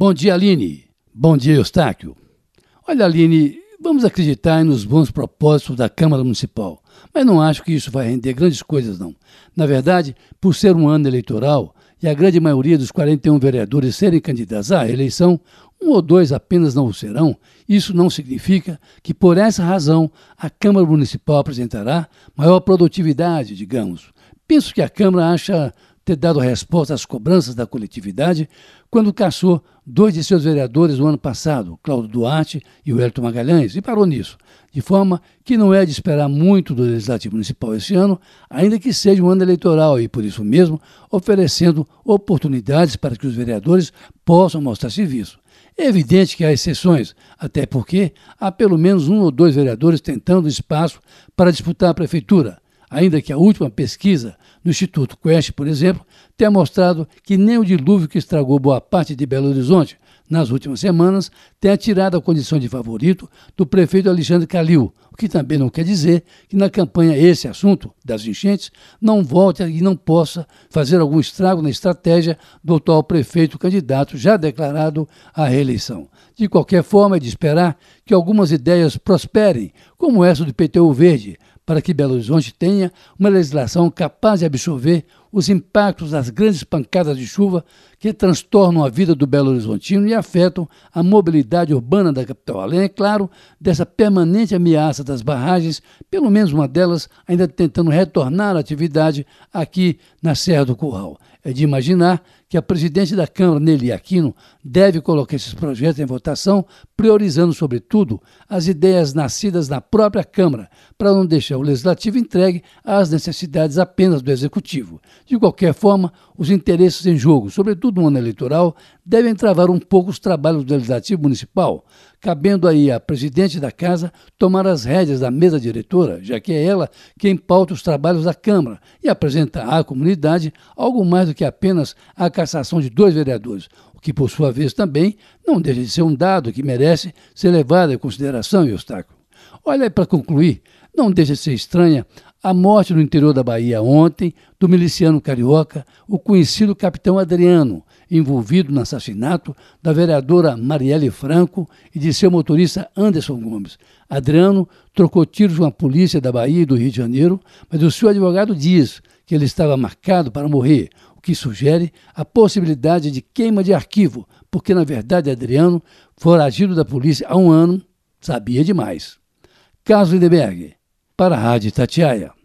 Bom dia, Aline. Bom dia, Eustáquio. Olha, Aline, vamos acreditar nos bons propósitos da Câmara Municipal, mas não acho que isso vai render grandes coisas, não. Na verdade, por ser um ano eleitoral e a grande maioria dos 41 vereadores serem candidatos à eleição, um ou dois apenas não o serão, isso não significa que, por essa razão, a Câmara Municipal apresentará maior produtividade, digamos. Penso que a Câmara acha ter dado resposta às cobranças da coletividade quando caçou dois de seus vereadores no ano passado, Cláudio Duarte e o Elton Magalhães, e parou nisso, de forma que não é de esperar muito do Legislativo Municipal esse ano, ainda que seja um ano eleitoral e, por isso mesmo, oferecendo oportunidades para que os vereadores possam mostrar serviço. É evidente que há exceções, até porque há pelo menos um ou dois vereadores tentando espaço para disputar a prefeitura ainda que a última pesquisa no Instituto Quest, por exemplo, tenha mostrado que nem o dilúvio que estragou boa parte de Belo Horizonte nas últimas semanas tenha tirado a condição de favorito do prefeito Alexandre Calil, o que também não quer dizer que na campanha esse assunto das enchentes não volte e não possa fazer algum estrago na estratégia do atual prefeito candidato já declarado à reeleição. De qualquer forma, é de esperar que algumas ideias prosperem, como essa do PTU Verde, para que Belo Horizonte tenha uma legislação capaz de absorver os impactos das grandes pancadas de chuva que transtornam a vida do Belo Horizontino e afetam a mobilidade urbana da capital, além, é claro, dessa permanente ameaça das barragens, pelo menos uma delas ainda tentando retornar à atividade aqui na Serra do Curral. É de imaginar que a presidente da Câmara, Nelly Aquino, deve colocar esses projetos em votação, priorizando, sobretudo, as ideias nascidas na própria Câmara, para não deixar o Legislativo entregue às necessidades apenas do Executivo. De qualquer forma, os interesses em jogo, sobretudo no ano eleitoral, devem travar um pouco os trabalhos do Legislativo Municipal, cabendo aí à presidente da Casa tomar as rédeas da mesa diretora, já que é ela quem pauta os trabalhos da Câmara e apresenta à comunidade algo mais do que apenas a cassação de dois vereadores, o que, por sua vez, também não deixa de ser um dado que merece ser levado em consideração, Eustáquio. Olha, para concluir, não deixa de ser estranha a morte no interior da Bahia ontem do miliciano carioca, o conhecido capitão Adriano, envolvido no assassinato da vereadora Marielle Franco e de seu motorista Anderson Gomes. Adriano trocou tiros com a polícia da Bahia e do Rio de Janeiro, mas o seu advogado diz que ele estava marcado para morrer, o que sugere a possibilidade de queima de arquivo, porque na verdade Adriano, foragido da polícia há um ano, sabia demais. Carlos Lindeberg, para a Rádio Tatiaia.